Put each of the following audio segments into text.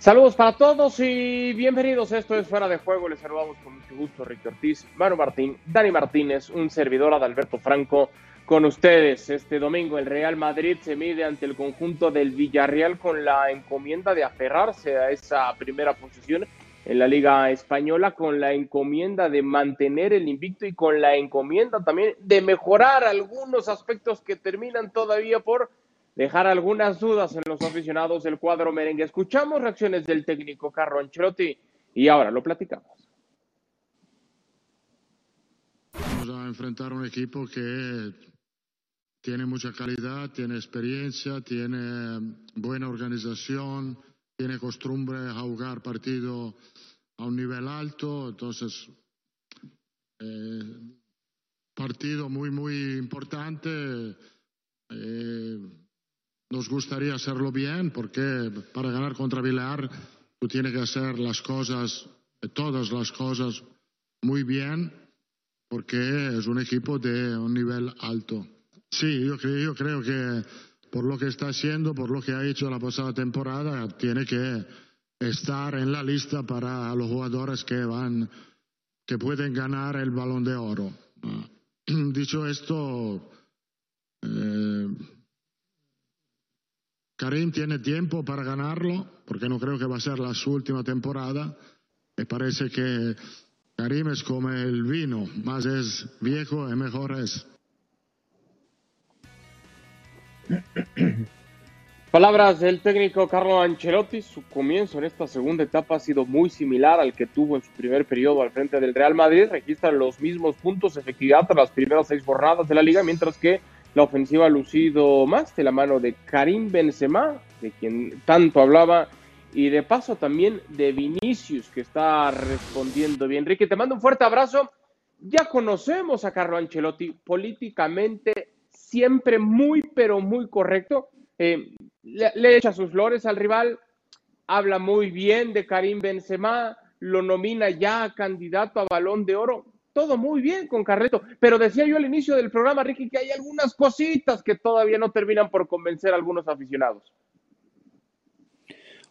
Saludos para todos y bienvenidos. Esto es Fuera de Juego. Les saludamos con mucho gusto Ricky Ortiz, Manu Martín, Dani Martínez, un servidor Adalberto Franco con ustedes. Este domingo el Real Madrid se mide ante el conjunto del Villarreal con la encomienda de aferrarse a esa primera posición en la Liga Española, con la encomienda de mantener el invicto y con la encomienda también de mejorar algunos aspectos que terminan todavía por dejar algunas dudas en los aficionados del cuadro merengue. Escuchamos reacciones del técnico Carlo Ancelotti y ahora lo platicamos. Vamos a enfrentar un equipo que tiene mucha calidad, tiene experiencia, tiene buena organización, tiene costumbre a jugar partido a un nivel alto, entonces eh, partido muy muy importante. Eh, nos gustaría hacerlo bien porque para ganar contra Villar tú tienes que hacer las cosas, todas las cosas muy bien porque es un equipo de un nivel alto. Sí, yo creo, que por lo que está haciendo, por lo que ha hecho la pasada temporada, tiene que estar en la lista para los jugadores que van, que pueden ganar el balón de oro. Ah, dicho esto, eh, Karim tiene tiempo para ganarlo, porque no creo que va a ser la su última temporada. Me parece que Karim es como el vino, más es viejo y mejor es. Palabras del técnico Carlo Ancelotti, su comienzo en esta segunda etapa ha sido muy similar al que tuvo en su primer periodo al frente del Real Madrid, registra los mismos puntos, efectividad tras las primeras seis jornadas de la liga, mientras que la ofensiva ha lucido más de la mano de Karim Benzema, de quien tanto hablaba, y de paso también de Vinicius, que está respondiendo bien. Enrique, te mando un fuerte abrazo. Ya conocemos a Carlo Ancelotti, políticamente siempre muy, pero muy correcto. Eh, le, le, echa sus flores al rival, habla muy bien de Karim Benzema, lo nomina ya candidato a balón de oro todo muy bien con Carleto, pero decía yo al inicio del programa, Ricky, que hay algunas cositas que todavía no terminan por convencer a algunos aficionados.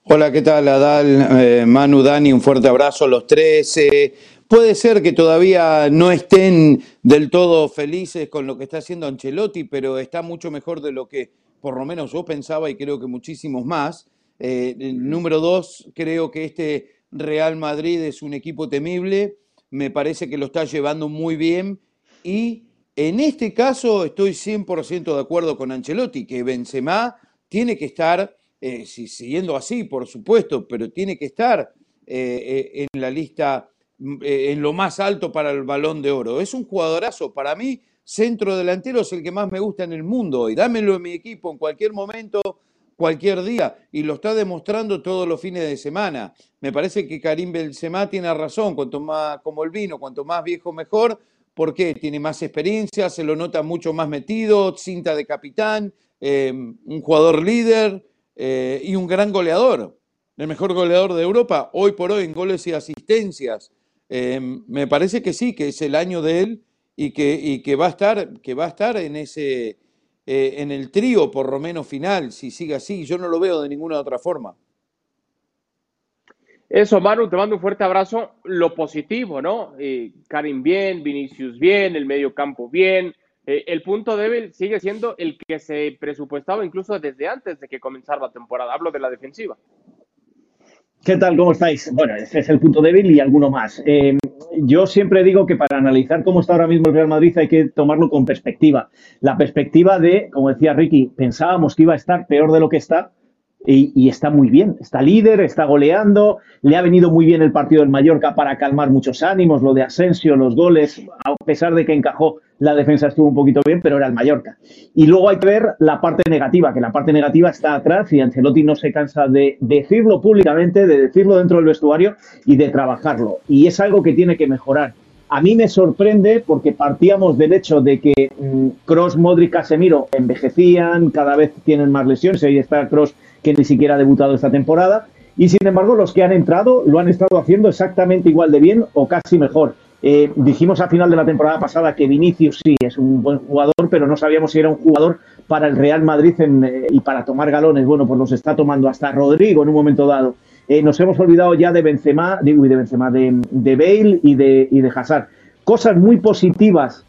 Hola, ¿qué tal, Adal, eh, Manu, Dani? Un fuerte abrazo a los tres. Eh, puede ser que todavía no estén del todo felices con lo que está haciendo Ancelotti, pero está mucho mejor de lo que por lo menos yo pensaba y creo que muchísimos más. Eh, número dos, creo que este Real Madrid es un equipo temible me parece que lo está llevando muy bien y en este caso estoy 100% de acuerdo con Ancelotti, que Benzema tiene que estar, eh, siguiendo así, por supuesto, pero tiene que estar eh, eh, en la lista, en lo más alto para el balón de oro. Es un jugadorazo, para mí, centro delantero es el que más me gusta en el mundo y dámelo en mi equipo en cualquier momento cualquier día y lo está demostrando todos los fines de semana. Me parece que Karim Benzema tiene razón, cuanto más como el vino, cuanto más viejo mejor, porque tiene más experiencia, se lo nota mucho más metido, cinta de capitán, eh, un jugador líder eh, y un gran goleador, el mejor goleador de Europa hoy por hoy en goles y asistencias. Eh, me parece que sí, que es el año de él y que, y que va a estar, que va a estar en ese eh, en el trío, por lo menos final, si sigue así. Yo no lo veo de ninguna otra forma. Eso, Manu, te mando un fuerte abrazo. Lo positivo, ¿no? Eh, Karim bien, Vinicius bien, el medio campo bien. Eh, el punto débil sigue siendo el que se presupuestaba incluso desde antes de que comenzara la temporada. Hablo de la defensiva. ¿Qué tal? ¿Cómo estáis? Bueno, ese es el punto débil y alguno más. Eh, yo siempre digo que para analizar cómo está ahora mismo el Real Madrid hay que tomarlo con perspectiva. La perspectiva de, como decía Ricky, pensábamos que iba a estar peor de lo que está y, y, está muy bien. Está líder, está goleando, le ha venido muy bien el partido del Mallorca para calmar muchos ánimos, lo de Asensio, los goles, a pesar de que encajó la defensa estuvo un poquito bien, pero era el Mallorca. Y luego hay que ver la parte negativa, que la parte negativa está atrás y Ancelotti no se cansa de decirlo públicamente, de decirlo dentro del vestuario y de trabajarlo. Y es algo que tiene que mejorar. A mí me sorprende porque partíamos del hecho de que Cross, mm, Modric, Casemiro envejecían, cada vez tienen más lesiones, ahí está Cross que ni siquiera ha debutado esta temporada. Y sin embargo, los que han entrado lo han estado haciendo exactamente igual de bien o casi mejor. Eh, dijimos al final de la temporada pasada que Vinicius sí es un buen jugador, pero no sabíamos si era un jugador para el Real Madrid en, eh, y para tomar galones. Bueno, pues los está tomando hasta Rodrigo en un momento dado. Eh, nos hemos olvidado ya de Benzema, de, de Benzema, de, Bale y de, y de Hazard. Cosas muy positivas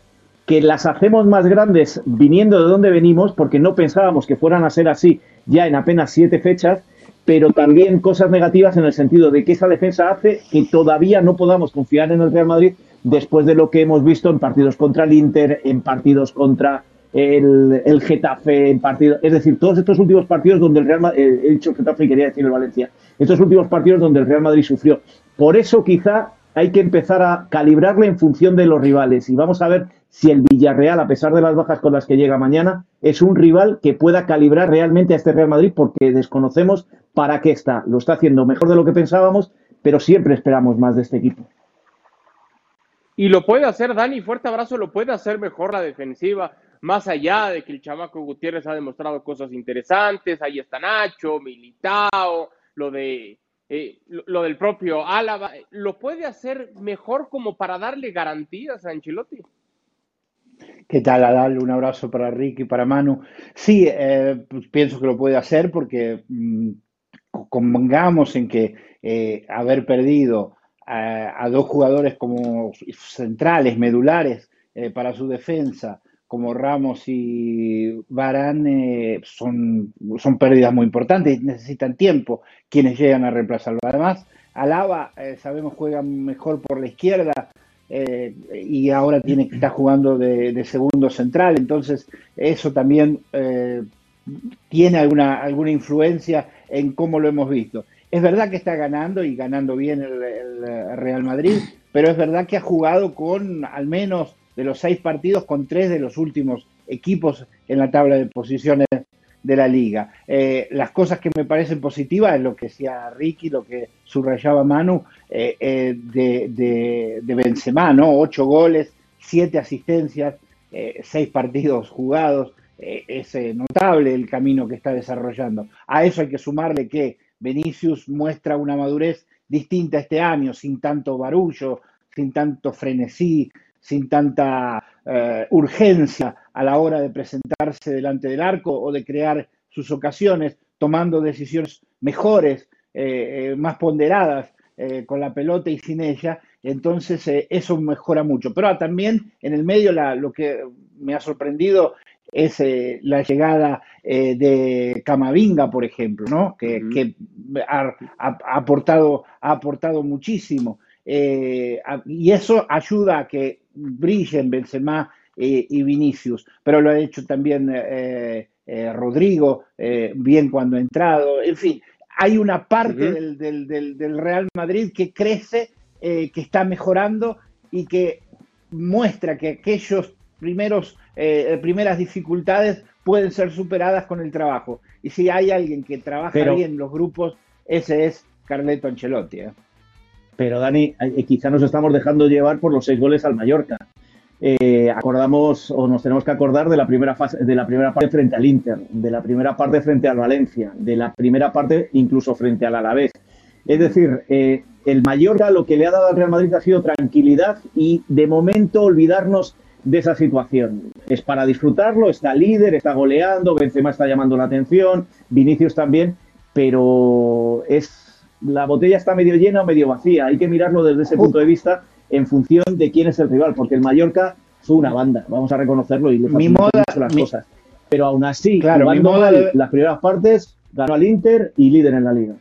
que las hacemos más grandes viniendo de donde venimos, porque no pensábamos que fueran a ser así ya en apenas siete fechas, pero también cosas negativas en el sentido de que esa defensa hace que todavía no podamos confiar en el Real Madrid después de lo que hemos visto en partidos contra el Inter, en partidos contra el, Getafe, en partidos, es decir, todos estos últimos partidos donde el Real Madrid, eh, he dicho Getafe y quería decir el Valencia, estos últimos partidos donde el Real Madrid sufrió. Por eso quizá hay que empezar a calibrarle en función de los rivales y vamos a ver si el Villarreal, a pesar de las bajas con las que llega mañana, es un rival que pueda calibrar realmente a este Real Madrid porque desconocemos para qué está. Lo está haciendo mejor de lo que pensábamos, pero siempre esperamos más de este equipo. Y lo puede hacer, Dani, fuerte abrazo, lo puede hacer mejor la defensiva, más allá de que el chamaco Gutiérrez ha demostrado cosas interesantes, ahí está Nacho, Militao, lo de eh, lo, del propio Álava, ¿lo puede hacer mejor como para darle garantías a Ancelotti? ¿Qué tal, Adal? Un abrazo para Ricky y para Manu. Sí, eh, pues pienso que lo puede hacer porque mmm, convengamos en que eh, haber perdido a, a, dos jugadores como centrales, medulares eh, para su defensa, como Ramos y Barán, eh, son, son pérdidas muy importantes, necesitan tiempo quienes llegan a reemplazarlo. Además, Alaba, eh, sabemos, juega mejor por la izquierda, eh, y ahora tiene que estar jugando de, de, segundo central, entonces eso también eh, tiene alguna, alguna influencia en cómo lo hemos visto. Es verdad que está ganando y ganando bien el, Real Madrid, pero es verdad que ha jugado con al menos de los seis partidos con tres de los últimos equipos en la tabla de posiciones de la liga. Eh, las cosas que me parecen positivas es lo que decía Ricky, lo que subrayaba Manu eh, eh, de, de, de, Benzema, ¿no? Ocho goles, siete asistencias, seis partidos jugados. es notable el camino que está desarrollando. A eso hay que sumarle que Vinicius muestra una madurez distinta este año, sin tanto barullo, sin tanto frenesí, sin tanta uh, urgencia a la hora de presentarse delante del arco o de crear sus ocasiones, tomando decisiones mejores, eh, eh, más ponderadas eh, con la pelota y sin ella. Entonces eso mejora mucho. Pero también en el medio la, lo que me ha sorprendido es la llegada de Camavinga, por ejemplo, ¿no? que, uh -huh. que ha, aportado, ha aportado muchísimo. Eh, y eso ayuda a que brillen Benzema eh, y Vinicius, pero lo ha hecho también eh, eh Rodrigo, bien cuando ha entrado, en fin, hay una parte uh -huh. del, del, del, del, Real Madrid que crece, que está mejorando y que muestra que aquellos primeros, primeras dificultades pueden ser superadas con el trabajo. Y si hay alguien que trabaja pero... bien los grupos, ese es Carleto Ancelotti. ¿eh? Pero Dani, eh, quizá nos estamos dejando llevar por los seis goles al Mallorca. Eh, acordamos o nos tenemos que acordar de la primera fase, de la primera parte frente al Inter, de la primera parte frente al Valencia, de la primera parte incluso frente al Alavés. Es decir, eh, el Mallorca lo que le ha dado al Real Madrid ha sido tranquilidad y de momento olvidarnos de esa situación. Es para disfrutarlo, está líder, está goleando, Benzema está llamando la atención, Vinicius también, pero es la botella está medio llena o medio vacía. Hay que mirarlo desde ese punto de vista en función de quién es el rival, porque el Mallorca fue una banda, vamos a reconocerlo y le mi moda, las mi, cosas. Pero aún así, claro, jugando mal de... las primeras partes, ganó al Inter y líder en la liga.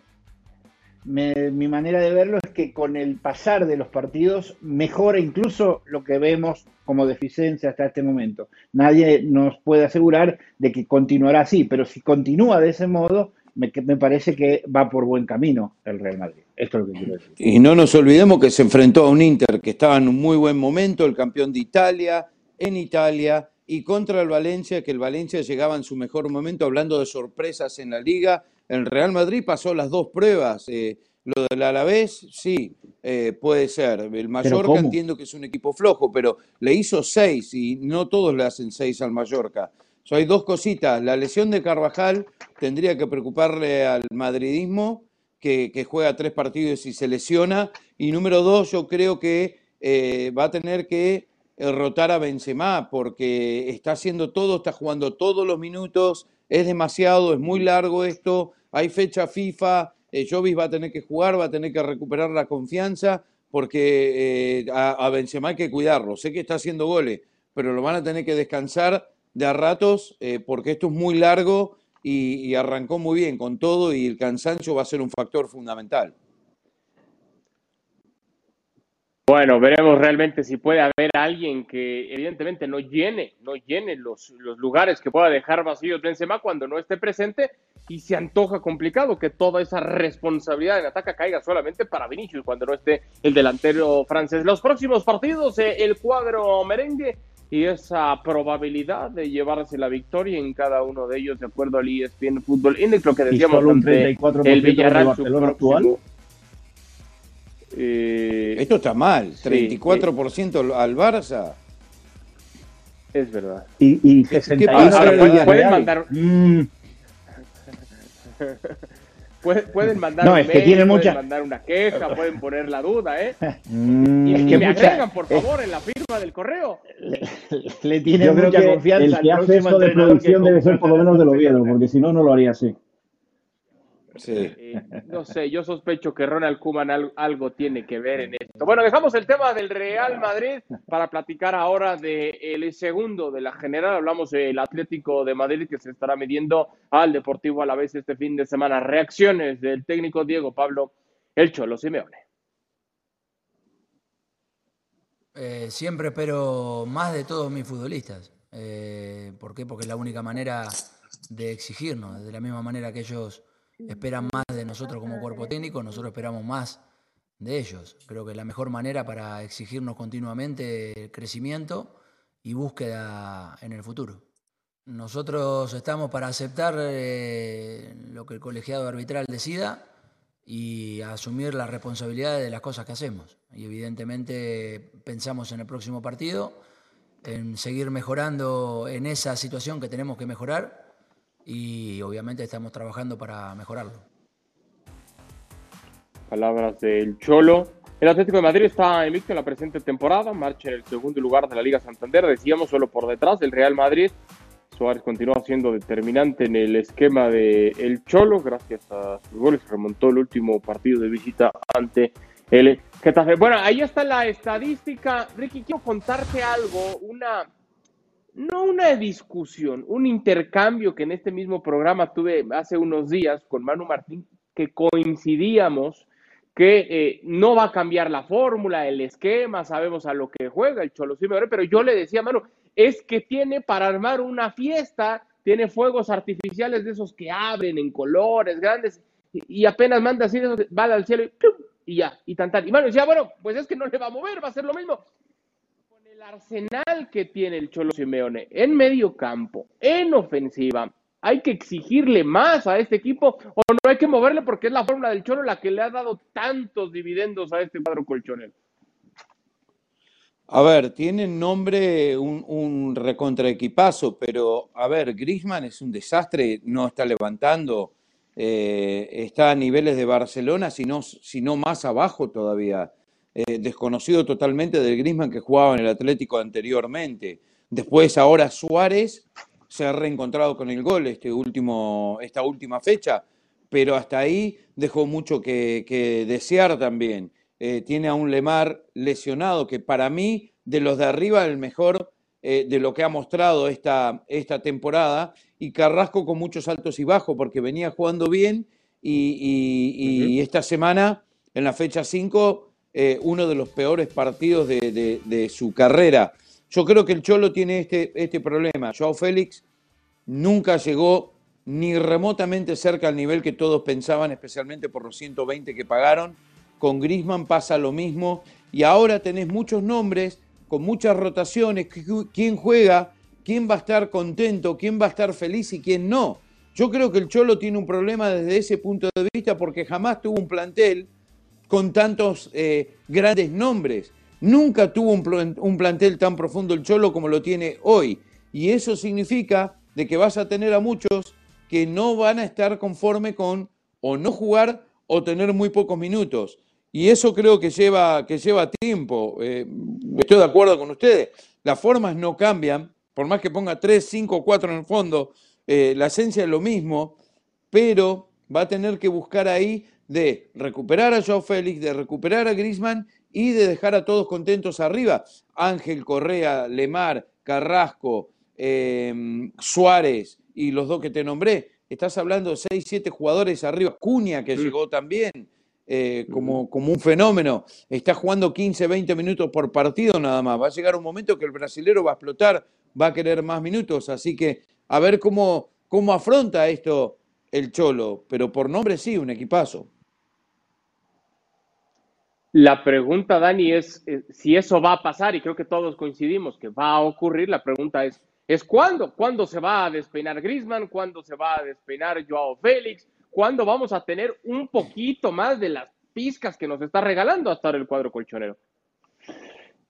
Me, mi manera de verlo es que con el pasar de los partidos mejora incluso lo que vemos como deficiencia hasta este momento. Nadie nos puede asegurar de que continuará así, pero si continúa de ese modo, me, me, parece que va por buen camino el Real Madrid. Esto es lo que quiero decir. Y no nos olvidemos que se enfrentó a un Inter que estaba en un muy buen momento, el campeón de Italia, en Italia, y contra el Valencia, que el Valencia llegaba en su mejor momento, hablando de sorpresas en la liga. El Real Madrid pasó las dos pruebas. Eh, lo del Alavés, sí, eh, puede ser. El Mallorca entiendo que es un equipo flojo, pero le hizo seis y no todos le hacen seis al Mallorca. So, hay dos cositas. La lesión de Carvajal tendría que preocuparle al madridismo, que, juega tres partidos y se lesiona. Y número dos, yo creo que eh, va a tener que rotar a Benzema, porque está haciendo todo, está jugando todos los minutos, es demasiado, es muy largo esto, hay fecha FIFA, eh, va a tener que jugar, va a tener que recuperar la confianza, porque eh, a, a, Benzema hay que cuidarlo. Sé que está haciendo goles, pero lo van a tener que descansar de a ratos, eh, porque esto es muy largo y, arrancó muy bien con todo y el cansancio va a ser un factor fundamental. Bueno, veremos realmente si puede haber alguien que evidentemente no llene, no llene los, los, lugares que pueda dejar vacíos Benzema cuando no esté presente y se antoja complicado que toda esa responsabilidad en ataque caiga solamente para Vinicius cuando no esté el delantero francés. Los próximos partidos, eh, el cuadro merengue y esa probabilidad de llevarse la victoria en cada uno de ellos de acuerdo al ESPN Fútbol Index, lo que decíamos ante el Villarreal su próximo, actual. Eh, Esto está mal, 34% sí, al Barça. Es verdad. Y, y 61 ¿Qué pasa? Ahora, pueden, pueden mandar. Mm. pueden mandar no, un es mail, que tiene pueden mucha... mandar una queja, pueden poner la duda, ¿eh? Mm, y es que me mucha- agregan, por favor, en la firma del correo. Le, le tiene Yo creo mucha que confianza el al que hace esto de producción debe ser por lo menos del Oviedo, porque si no, no lo haría así. Sí. Eh, no sé, yo sospecho que Ronald Koeman al- algo tiene que ver en esto. Bueno, dejamos el tema del Real Madrid para platicar ahora del segundo de la general. Hablamos del Atlético de Madrid que se estará midiendo al Deportivo a la vez este fin de semana. Reacciones del técnico Diego Pablo El Cholo Simeone. Eh, siempre espero más de todos mis futbolistas. Eh, ¿Por qué? Porque es la única manera de exigirnos. De la misma manera que ellos esperan más de nosotros como cuerpo técnico, nosotros esperamos más de ellos. Creo que es la mejor manera para exigirnos continuamente crecimiento y búsqueda en el futuro. Nosotros estamos para aceptar eh, lo que el colegiado arbitral decida y asumir la responsabilidad de las cosas que hacemos. Y evidentemente pensamos en el próximo partido, en seguir mejorando en esa situación que tenemos que mejorar y obviamente estamos trabajando para mejorarlo. Palabras del Cholo. El Atlético de Madrid está invicto en la presente temporada, marcha en el segundo lugar de la Liga Santander, decíamos solo por detrás del Real Madrid. Suárez continúa siendo determinante en el esquema de el Cholo, gracias a sus goles, remontó el último partido de visita ante el Getafe. Bueno, ahí está la estadística. Ricky, quiero contarte algo, una, no una discusión, un intercambio que en este mismo programa tuve hace unos días con Manu Martín, que coincidíamos que eh, no va a cambiar la fórmula, el esquema, sabemos a lo que juega el Cholo Simeone, pero yo le decía, Manu, es que tiene para armar una fiesta, tiene fuegos artificiales de esos que abren en colores grandes, y, apenas manda así, va al cielo y, y ya, y tan tan. Y Manu decía, bueno, pues es que no le va a mover, va a ser lo mismo. El arsenal que tiene el Cholo Simeone en medio campo, en ofensiva, hay que exigirle más a este equipo o no hay que moverle porque es la fórmula del Cholo la que le ha dado tantos dividendos a este cuadro colchonero. A ver, tienen nombre un, recontraequipazo, pero a ver, Grisman es un desastre, no está levantando, eh, está a niveles de Barcelona, si no, si no más abajo todavía. Eh, desconocido totalmente del Grisman que jugaba en el Atlético anteriormente. Después, ahora Suárez se ha reencontrado con el gol este último, esta última fecha, pero hasta ahí dejó mucho que, que desear también. Eh, tiene a un Lemar lesionado, que para mí, de los de arriba, el mejor eh, de lo que ha mostrado esta, esta temporada, y Carrasco con muchos altos y bajos, porque venía jugando bien, y, y- y Ujú. esta semana, en la fecha 5, eh, uno de los peores partidos de, su carrera. Yo creo que el Cholo tiene este, este problema. Joao Félix nunca llegó ni remotamente cerca al nivel que todos pensaban, especialmente por los 120 que pagaron. Con Grisman pasa lo mismo y ahora tenés muchos nombres con muchas rotaciones. Qu- ¿Quién juega? ¿Quién va a estar contento? ¿Quién va a estar feliz y quién no? Yo creo que el Cholo tiene un problema desde ese punto de vista porque jamás tuvo un plantel con tantos eh, grandes nombres. Nunca tuvo un, plan- un plantel tan profundo el Cholo como lo tiene hoy. Y eso significa de que vas a tener a muchos que no van a estar conforme con o no jugar o tener muy pocos minutos. Y eso creo que lleva, que lleva tiempo. Eh, estoy de acuerdo con ustedes. Las formas no cambian, por más que ponga 3, 5, 4 en el fondo, eh, la esencia es lo mismo, pero va a tener que buscar ahí de recuperar a Joao Félix, de recuperar a Grisman y de dejar a todos contentos arriba. Ángel Correa, Lemar, Carrasco, eh, Suárez y los dos que te nombré. Estás hablando de 6, 7 jugadores arriba. Cuña, que llegó también eh, como, como un fenómeno. Está jugando 15, 20 minutos por partido nada más. Va a llegar un momento que el brasilero va a explotar, va a querer más minutos. Así que a ver cómo, cómo afronta esto el Cholo. Pero por nombre sí, un equipazo. La pregunta, Dani, es eh, si eso va a pasar, y creo que todos coincidimos que va a ocurrir. La pregunta es, ¿es cuándo? ¿Cuándo se va a despeinar Grisman? ¿Cuándo se va a despeinar Joao Félix? ¿Cuándo vamos a tener un poquito más de las pizcas que nos está regalando hasta ahora el cuadro colchonero?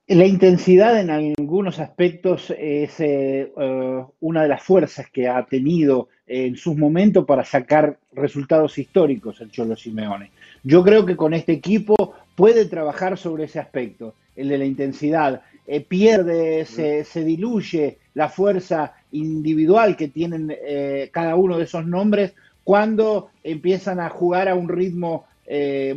La intensidad en algunos aspectos es eh, eh, una de las fuerzas que ha tenido en sus momentos para sacar resultados históricos el Cholo Simeone. Yo creo que con este equipo puede trabajar sobre ese aspecto, el de la intensidad. Eh, pierde, se, se, diluye la fuerza individual que tienen cada uno de esos nombres cuando empiezan a jugar a un ritmo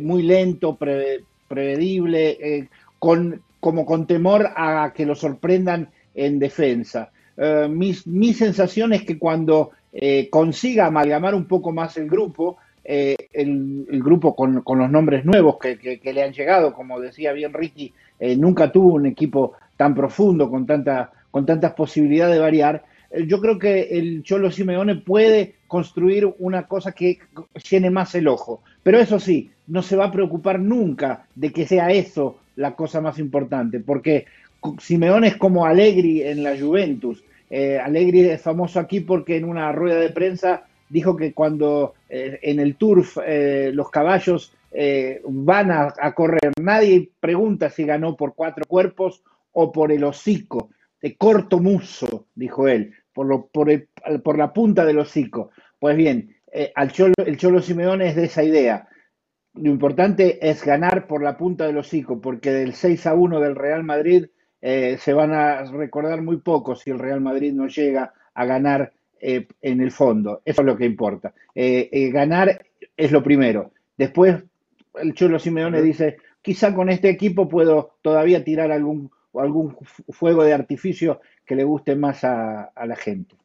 muy lento, pre, prevedible, con como con temor a que lo sorprendan en defensa. Eh, mi, sensación es que cuando eh, consiga amalgamar un poco más el grupo, eh, el, grupo con, los nombres nuevos que, le han llegado, como decía bien Ricky, nunca tuvo un equipo tan profundo, con, tanta, con tantas posibilidades de variar. yo creo que el Cholo Simeone puede construir una cosa que llene más el ojo. Pero eso sí, no se va a preocupar nunca de que sea eso la cosa más importante, porque Simeone es como Allegri en la Juventus. Eh, Allegri es famoso aquí porque en una rueda de prensa dijo que cuando eh, en el turf eh, los caballos van a, correr, nadie pregunta si ganó por cuatro cuerpos o por el hocico, de corto muso, dijo él, por, lo, por, por la punta del hocico. Pues bien, el Cholo Simeone es de esa idea lo importante es ganar por la punta del hocico, porque del 6 a 1 del Real Madrid eh, se van a recordar muy poco si el Real Madrid no llega a ganar eh, en el fondo. Eso es lo que importa. Eh, ganar es lo primero. Después el Cholo Simeone dice, quizá con este equipo puedo todavía tirar algún, algún fuego de artificio que le guste más a la gente.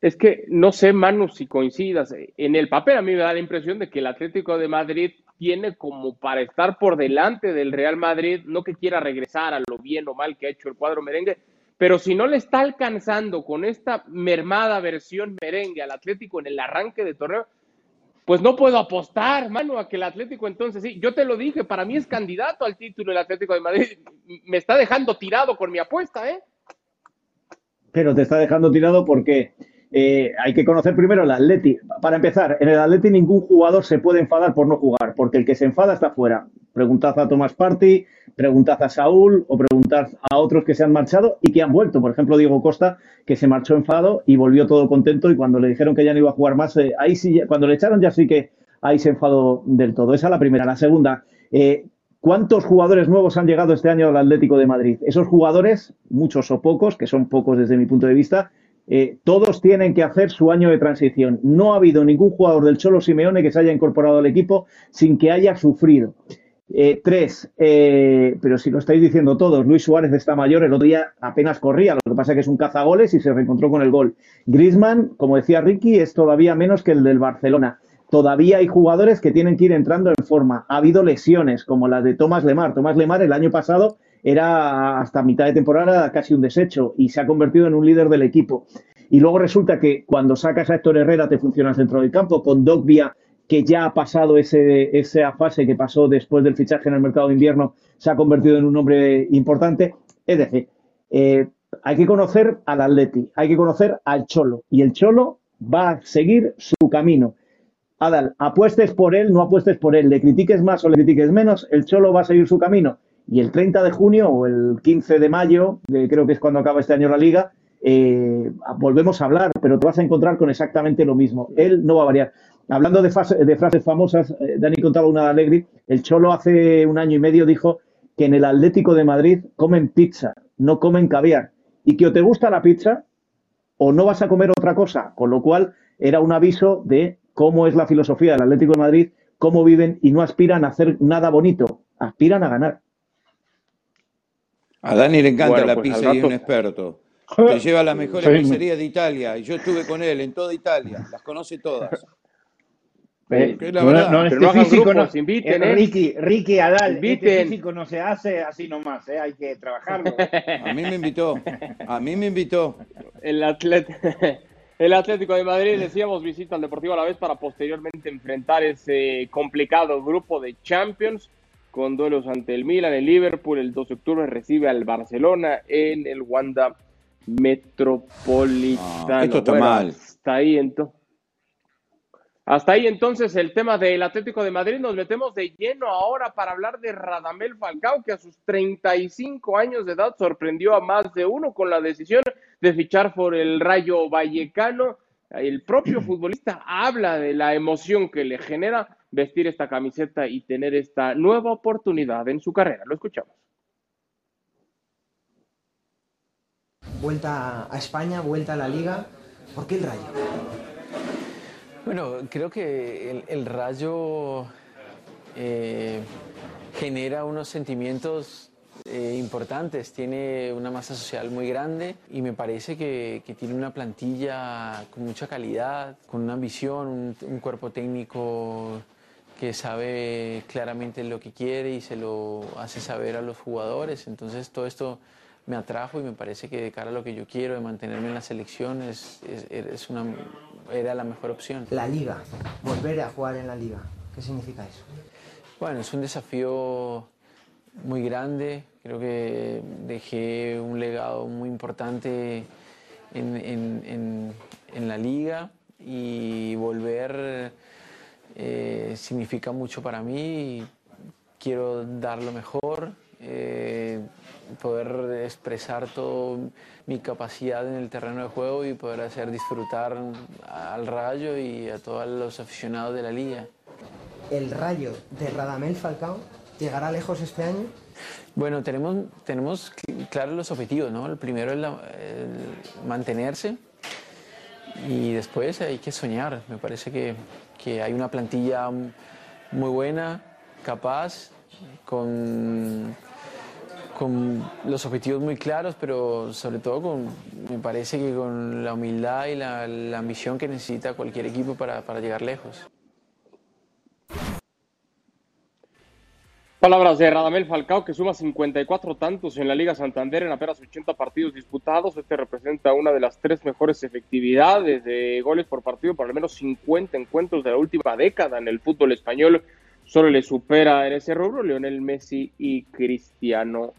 Es que no sé, Manu, si coincidas. En el papel a mí me da la impresión de que el Atlético de Madrid tiene como para estar por delante del Real Madrid, no que quiera regresar a lo bien o mal que ha hecho el cuadro merengue, pero si no le está alcanzando con esta mermada versión merengue al Atlético en el arranque de torneo, pues no puedo apostar, Manu, a que el Atlético entonces sí. Yo te lo dije, para mí es candidato al título el Atlético de Madrid. Me está dejando tirado con mi apuesta, ¿eh? Pero te está dejando tirado porque eh, hay que conocer primero el Atleti. Para empezar, en el Atleti ningún jugador se puede enfadar por no jugar, porque el que se enfada está fuera. Preguntad a Tomás Party, preguntad a Saúl o preguntad a otros que se han marchado y que han vuelto. Por ejemplo, Diego Costa, que se marchó enfadado y volvió todo contento y cuando le dijeron que ya no iba a jugar más, eh, ahí sí, cuando le echaron ya sí que ahí se enfadó del todo. Esa es la primera. La segunda, eh, ¿Cuántos jugadores nuevos han llegado este año al Atlético de Madrid? Esos jugadores, muchos o pocos, que son pocos desde mi punto de vista, eh, todos tienen que hacer su año de transición. No ha habido ningún jugador del Cholo Simeone que se haya incorporado al equipo sin que haya sufrido. Eh, tres, eh, pero si lo estáis diciendo todos, Luis Suárez está mayor, el otro día apenas corría, lo que pasa es que es un cazagoles y se reencontró con el gol. Grisman, como decía Ricky, es todavía menos que el del Barcelona. Todavía hay jugadores que tienen que ir entrando en forma. Ha habido lesiones, como la de Tomás Lemar. Tomás Lemar el año pasado era hasta mitad de temporada casi un desecho y se ha convertido en un líder del equipo. Y luego resulta que cuando sacas a Héctor Herrera te funciona el centro del campo, con Dogbia, que ya ha pasado ese, esa fase que pasó después del fichaje en el mercado de invierno, se ha convertido en un hombre importante. Es decir, eh, hay que conocer al Atleti, hay que conocer al Cholo, y el Cholo va a seguir su camino. Adal, apuestes por él, no apuestes por él, le critiques más o le critiques menos, el Cholo va a seguir su camino y el 30 de junio o el 15 de mayo, creo que es cuando acaba este año la liga, eh, volvemos a hablar, pero te vas a encontrar con exactamente lo mismo. Él no va a variar. Hablando de, frases famosas, eh, Dani contaba una de Alegri, el Cholo hace un año y medio dijo que en el Atlético de Madrid comen pizza, no comen caviar, y que o te gusta la pizza o no vas a comer otra cosa, con lo cual era un aviso de cómo es la filosofía del Atlético de Madrid, cómo viven y no aspiran a hacer nada bonito, aspiran a ganar. A Dani le encanta la pues, pizza y es un experto. Te lleva a las mejores pizzerías de Italia. Y yo estuve con él en toda Italia, las conoce todas. Eh, no, este físico no, inviten, eh, Ricky, Ricky Adal, este físico no se hace así nomás, eh, hay que trabajarlo. A mí me invitó, a mí me invitó. El, el Atlético de Madrid, decíamos, visita al Deportivo a la vez para posteriormente enfrentar ese complicado grupo de Champions con duelos ante el Milan, el Liverpool, el 2 de octubre recibe al Barcelona en el Wanda Metropolitano. Esto está mal. Está ahí entonces. Hasta ahí entonces el tema del Atlético de Madrid. Nos metemos de lleno ahora para hablar de Radamel Falcao, que a sus 35 años de edad sorprendió a más de uno con la decisión de fichar por el Rayo Vallecano. El propio futbolista habla de la emoción que le genera vestir esta camiseta y tener esta nueva oportunidad en su carrera. Lo escuchamos. Vuelta a España, vuelta a la liga. ¿Por qué el Rayo? Bueno, creo que el, Rayo eh, genera unos sentimientos eh, importantes, tiene una masa social muy grande y me parece que, tiene una plantilla con mucha calidad, con una ambición, un, cuerpo técnico que sabe claramente lo que quiere y se lo hace saber a los jugadores. Entonces todo esto me atrajo y me parece que de cara a lo que yo quiero, de mantenerme en la selección, es, es una era la mejor opción. La liga, volver a jugar en la liga, ¿qué significa eso? Bueno, es un desafío muy grande, creo que dejé un legado muy importante en, la liga y volver eh, significa mucho para mí, quiero dar lo mejor. Eh, poder expresar toda mi capacidad en el terreno de juego y poder hacer disfrutar al Rayo y a todos los aficionados de la liga. ¿El Rayo de Radamel Falcao llegará lejos este año? Bueno, tenemos, tenemos claros los objetivos, ¿no? El primero es mantenerse y después hay que soñar. Me parece que, que hay una plantilla muy buena, capaz, con con los objetivos muy claros, pero sobre todo con, me parece que con la humildad y la, ambición que necesita cualquier equipo para, para, llegar lejos. Palabras de Radamel Falcao, que suma 54 tantos en la Liga Santander en apenas 80 partidos disputados. Este representa una de las tres mejores efectividades de goles por partido, por al menos 50 encuentros de la última década en el fútbol español. Solo le supera en ese rubro Lionel Messi y Cristiano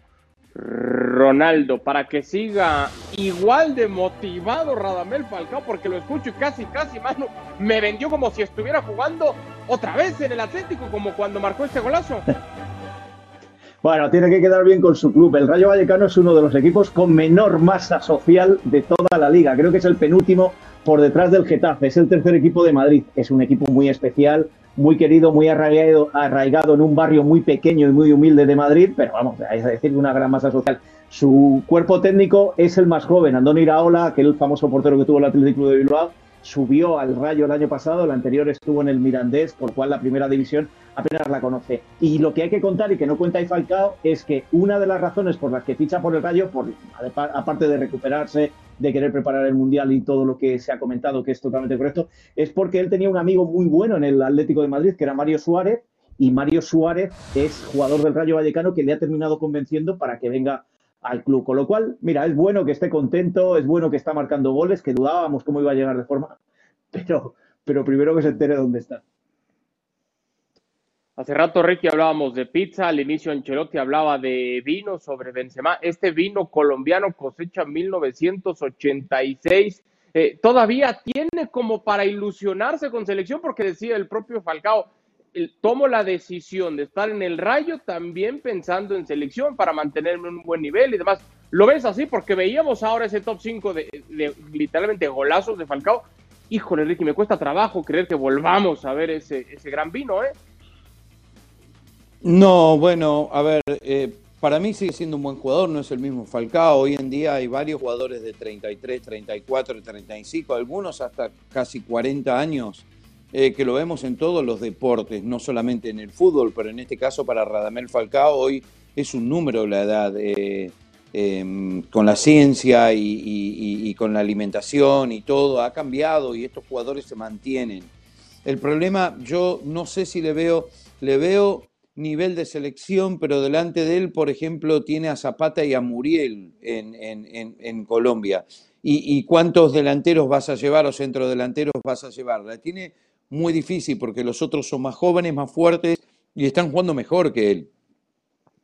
Ronaldo para que siga igual de motivado Radamel Falcao porque lo escucho y casi casi mano me vendió como si estuviera jugando otra vez en el Atlético como cuando marcó este golazo. Bueno, tiene que quedar bien con su club. El Rayo Vallecano es uno de los equipos con menor masa social de toda la liga. Creo que es el penúltimo por detrás del Getafe. Es el tercer equipo de Madrid. Es un equipo muy especial, muy querido, muy arraigado, arraigado en un barrio muy pequeño y muy humilde de Madrid, pero vamos, es decir, una gran masa social. Su cuerpo técnico es el más joven, Andoni Iraola, aquel famoso portero que tuvo el Atlético de Bilbao, subió al Rayo el año pasado, el anterior estuvo en el Mirandés, por cual la primera división apenas la conoce. Y lo que hay que contar y que no cuenta y Falcao es que una de las razones por las que ficha por el Rayo, aparte de recuperarse, de querer preparar el Mundial y todo lo que se ha comentado, que es totalmente correcto, es porque él tenía un amigo muy bueno en el Atlético de Madrid, que era Mario Suárez, y Mario Suárez es jugador del Rayo Vallecano que le ha terminado convenciendo para que venga al club. Con lo cual, mira, es bueno que esté contento, es bueno que está marcando goles, que dudábamos cómo iba a llegar de forma, pero, pero primero que se entere dónde está. Hace rato, Ricky, hablábamos de pizza, al inicio Ancelotti hablaba de vino sobre Benzema. Este vino colombiano cosecha 1986. Eh, todavía tiene como para ilusionarse con selección, porque decía el propio Falcao, tomo la decisión de estar en el rayo también pensando en selección para mantenerme en un buen nivel y demás. ¿Lo ves así? Porque veíamos ahora ese top 5 de, literalmente golazos de Falcao. Híjole, Ricky, me cuesta trabajo creer que volvamos a ver ese, ese gran vino, ¿eh? No, bueno, a ver, eh, para mí sigue siendo un buen jugador, no es el mismo Falcao. Hoy en día hay varios jugadores de 33, 34, 35, algunos hasta casi 40 años eh, que lo vemos en todos los deportes, no solamente en el fútbol, pero en este caso para Radamel Falcao hoy es un número la edad. Eh, em, con la ciencia y, con la alimentación y todo ha cambiado y estos jugadores se mantienen. El problema, yo no sé si le veo, le veo nivel de selección, pero delante de él, por ejemplo, tiene a Zapata y a Muriel en, Colombia. ¿Y, cuántos delanteros vas a llevar o centrodelanteros vas a llevar? La tiene muy difícil porque los otros son más jóvenes, más fuertes y están jugando mejor que él.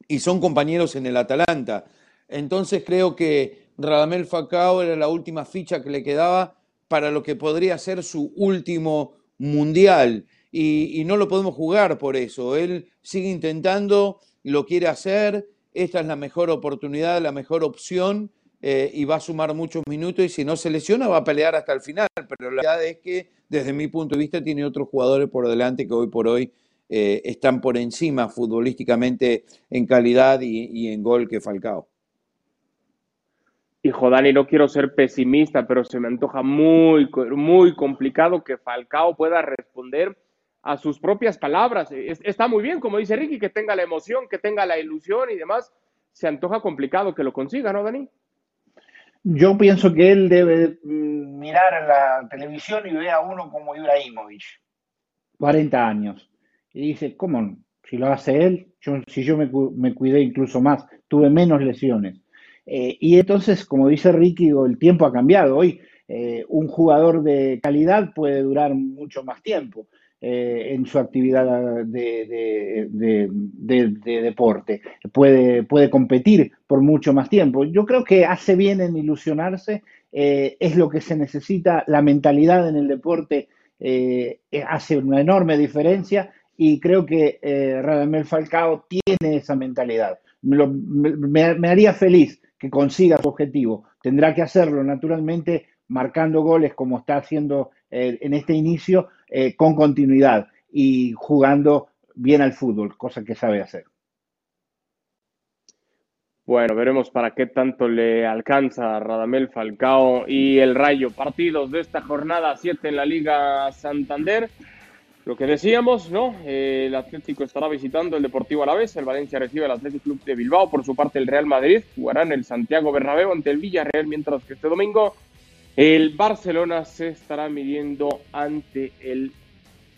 Y son compañeros en el Atalanta. Entonces creo que Radamel Falcao era la última ficha que le quedaba para lo que podría ser su último mundial y, no lo podemos jugar por eso. Él sigue intentando, lo quiere hacer, esta es la mejor oportunidad, la mejor opción eh, y va a sumar muchos minutos y si no se lesiona va a pelear hasta el final. Pero la verdad es que desde mi punto de vista tiene otros jugadores por delante que hoy por hoy eh, están por encima futbolísticamente en calidad y, y en gol que Falcao. Hijo, Dani, no quiero ser pesimista, pero se me antoja muy, muy complicado que Falcao pueda responder a sus propias palabras. está muy bien, como dice Ricky, que tenga la emoción, que tenga la ilusión y demás. Se antoja complicado que lo consiga, ¿no, Dani? Yo pienso que él debe mirar la televisión y ver a uno como Ibrahimovic, 40 años. Y dice, ¿cómo? Si lo hace él, yo, si yo me, me, cuidé incluso más, tuve menos lesiones. Eh, y entonces, como dice Ricky, el tiempo ha cambiado. Hoy eh, un jugador de calidad puede durar mucho más tiempo. Eh, en su actividad de, deporte. Puede, puede competir por mucho más tiempo. Yo creo que hace bien en ilusionarse, eh, es lo que se necesita, la mentalidad en el deporte eh, hace una enorme diferencia y creo que Radamel Falcao tiene esa mentalidad. me haría feliz que consiga su objetivo. Tendrá que hacerlo naturalmente marcando goles como está haciendo en este inicio, eh, con continuidad y jugando bien al fútbol, cosa que sabe hacer. Bueno, veremos para qué tanto le alcanza Radamel Falcao y el Rayo. Partidos de esta jornada 7 en la Liga Santander. Lo que decíamos, ¿no? el Atlético estará visitando el Deportivo Alavés, el Valencia recibe al Atlético Club de Bilbao, por su parte el Real Madrid jugará en el Santiago Bernabéu ante el Villarreal, mientras que este domingo el Barcelona se estará midiendo ante el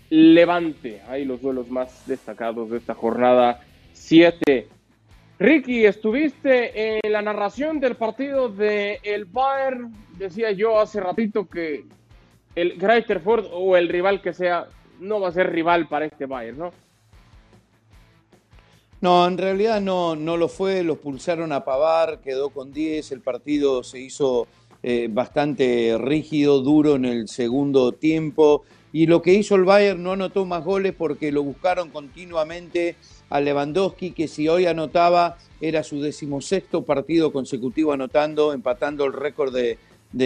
Levante. Ahí los duelos más destacados de esta jornada 7. Ricky, estuviste en la narración del partido de el Bayern. Decía yo hace ratito que el Ford o el rival que sea no va a ser rival para este Bayern, ¿no? No, en realidad no, no lo fue, los pulsaron a Pavar, quedó con 10, el partido se hizo eh, bastante rígido, duro en el segundo tiempo. Y lo que hizo el Bayern no anotó más goles porque lo buscaron continuamente a Lewandowski, que si hoy anotaba era su decimosexto partido consecutivo anotando, empatando el récord de,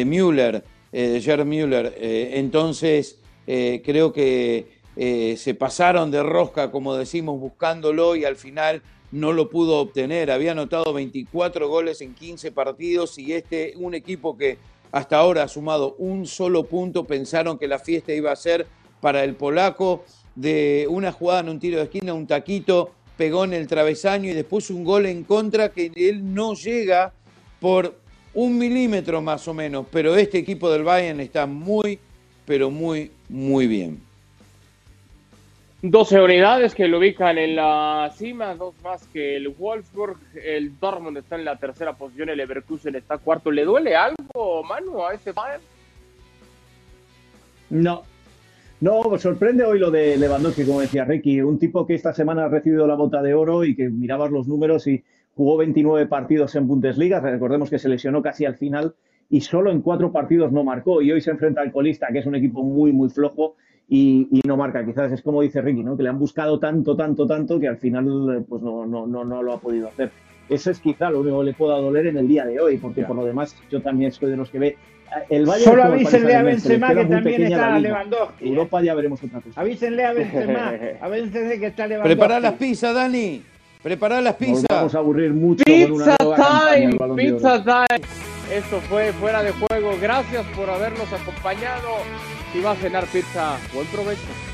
Müller, eh, de Gerd Müller. Eh, entonces, creo que se pasaron de rosca, como decimos, buscándolo y al final no lo pudo obtener. Había anotado 24 goles en 15 partidos y este, un equipo que hasta ahora ha sumado un solo punto, pensaron que la fiesta iba a ser para el polaco de una jugada en un tiro de esquina, un taquito, pegó en el travesaño y después un gol en contra que él no llega por un milímetro más o menos, pero este equipo del Bayern está muy, pero muy, muy bien. 12 unidades que lo ubican en la cima, dos más que el Wolfsburg. El Dortmund está en la tercera posición, el Leverkusen está cuarto. ¿Le duele algo, Manu, a este Bayern? No. No, sorprende hoy lo de Lewandowski, como decía Ricky, un tipo que esta semana ha recibido la bota de oro y que mirabas los números y jugó 29 partidos en Bundesliga. Recordemos que se lesionó casi al final y solo en cuatro partidos no marcó. Y hoy se enfrenta al Colista, que es un equipo muy, muy flojo y, no marca. Quizás es como dice Ricky, ¿no? que le han buscado tanto, tanto, tanto que al final pues no, no, no, no lo ha podido hacer. Eso es quizá lo único que le pueda doler en el día de hoy, porque por lo demás yo también soy de los que ve el Bayern Solo avísenle a Benzema que también está Lewandowski. Europa ya veremos otra cosa. Avísenle a Benzema, avísenle que está Lewandowski. Prepara las pizzas, Dani. Prepara las pizzas. vamos a aburrir mucho pizza con una time, pizza time. Esto fue Fuera de Juego. Gracias por habernos acompañado. Si va a cenar pizza, buen provecho.